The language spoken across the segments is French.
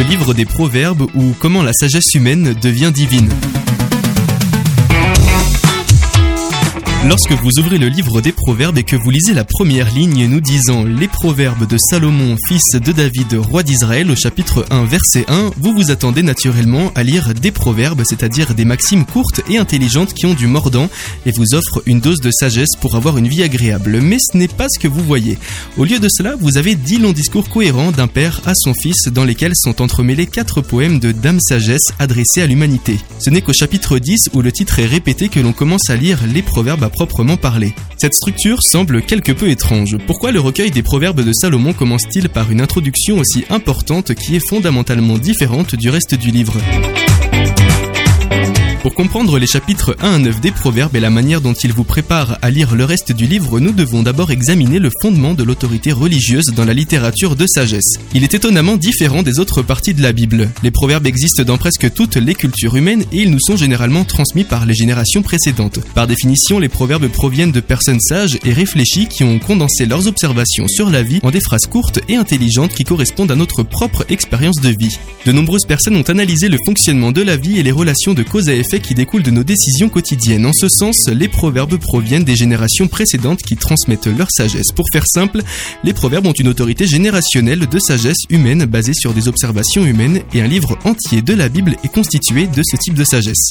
le livre des proverbes ou comment la sagesse humaine devient divine. Lorsque vous ouvrez le livre des Proverbes et que vous lisez la première ligne nous disant Les Proverbes de Salomon, fils de David, roi d'Israël, au chapitre 1, verset 1, vous vous attendez naturellement à lire des proverbes, c'est-à-dire des maximes courtes et intelligentes qui ont du mordant et vous offrent une dose de sagesse pour avoir une vie agréable. Mais ce n'est pas ce que vous voyez. Au lieu de cela, vous avez dix longs discours cohérents d'un père à son fils dans lesquels sont entremêlés quatre poèmes de Dame Sagesse adressés à l'humanité. Ce n'est qu'au chapitre 10 où le titre est répété que l'on commence à lire les proverbes proprement parler. Cette structure semble quelque peu étrange. Pourquoi le recueil des proverbes de Salomon commence-t-il par une introduction aussi importante qui est fondamentalement différente du reste du livre? Pour comprendre les chapitres 1 à 9 des Proverbes et la manière dont ils vous préparent à lire le reste du livre, nous devons d'abord examiner le fondement de l'autorité religieuse dans la littérature de sagesse. Il est étonnamment différent des autres parties de la Bible. Les Proverbes existent dans presque toutes les cultures humaines et ils nous sont généralement transmis par les générations précédentes. Par définition, les Proverbes proviennent de personnes sages et réfléchies qui ont condensé leurs observations sur la vie en des phrases courtes et intelligentes qui correspondent à notre propre expérience de vie. De nombreuses personnes ont analysé le fonctionnement de la vie et les relations de cause à effet qui découlent de nos décisions quotidiennes. En ce sens, les proverbes proviennent des générations précédentes qui transmettent leur sagesse. Pour faire simple, les proverbes ont une autorité générationnelle de sagesse humaine basée sur des observations humaines et un livre entier de la Bible est constitué de ce type de sagesse.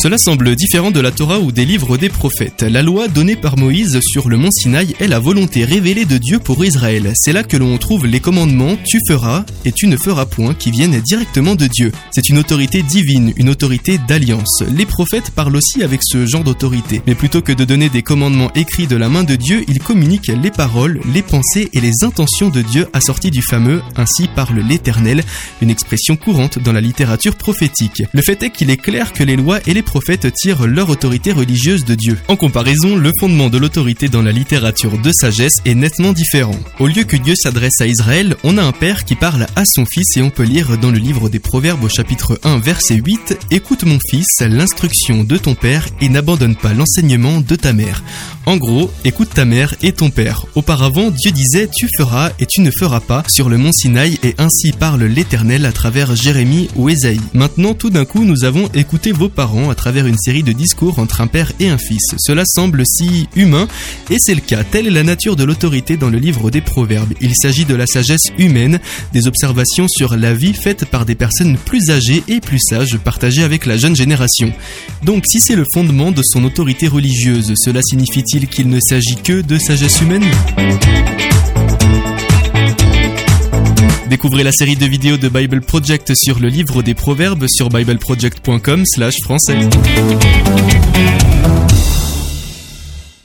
Cela semble différent de la Torah ou des livres des prophètes. La loi donnée par Moïse sur le mont Sinaï est la volonté révélée de Dieu pour Israël. C'est là que l'on trouve les commandements tu feras et tu ne feras point qui viennent directement de Dieu. C'est une autorité divine, une autorité d'alliance. Les prophètes parlent aussi avec ce genre d'autorité. Mais plutôt que de donner des commandements écrits de la main de Dieu, ils communiquent les paroles, les pensées et les intentions de Dieu assorties du fameux Ainsi parle l'Éternel, une expression courante dans la littérature prophétique. Le fait est qu'il est clair que les lois et les prophètes tirent leur autorité religieuse de Dieu. En comparaison, le fondement de l'autorité dans la littérature de sagesse est nettement différent. Au lieu que Dieu s'adresse à Israël, on a un père qui parle à son fils et on peut lire dans le livre des Proverbes au chapitre 1 verset 8 Écoute mon fils, l'instruction de ton père et n'abandonne pas l'enseignement de ta mère. En gros, écoute ta mère et ton père. Auparavant, Dieu disait tu feras et tu ne feras pas sur le mont Sinaï et ainsi parle l'Éternel à travers Jérémie ou Ésaïe. Maintenant, tout d'un coup, nous avons écouté vos parents à travers une série de discours entre un père et un fils. Cela semble si humain et c'est le cas. Telle est la nature de l'autorité dans le livre des Proverbes. Il s'agit de la sagesse humaine, des observations sur la vie faites par des personnes plus âgées et plus sages partagées avec la jeune génération. Donc si c'est le fondement de son autorité religieuse, cela signifie-t-il qu'il ne s'agit que de sagesse humaine Découvrez la série de vidéos de Bible Project sur le livre des proverbes sur bibleproject.com slash français.